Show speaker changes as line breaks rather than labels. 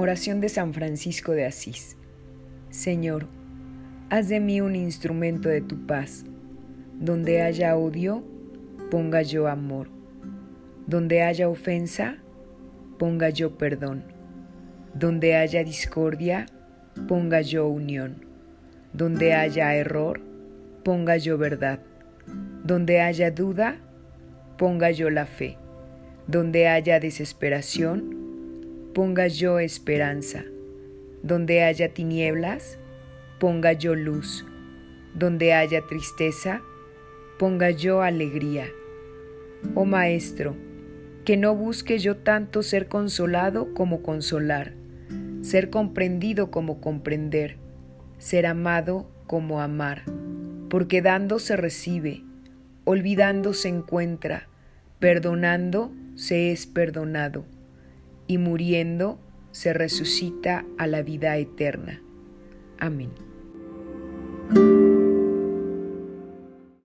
Oración de San Francisco de Asís. Señor, haz de mí un instrumento de tu paz. Donde haya odio, ponga yo amor. Donde haya ofensa, ponga yo perdón. Donde haya discordia, ponga yo unión. Donde haya error, ponga yo verdad. Donde haya duda, ponga yo la fe. Donde haya desesperación, ponga yo esperanza. Donde haya tinieblas, ponga yo luz. Donde haya tristeza, ponga yo alegría. Oh Maestro, que no busque yo tanto ser consolado como consolar, ser comprendido como comprender, ser amado como amar, porque dando se recibe, olvidando se encuentra, perdonando se es perdonado, y muriendo se resucita a la vida eterna. Amén.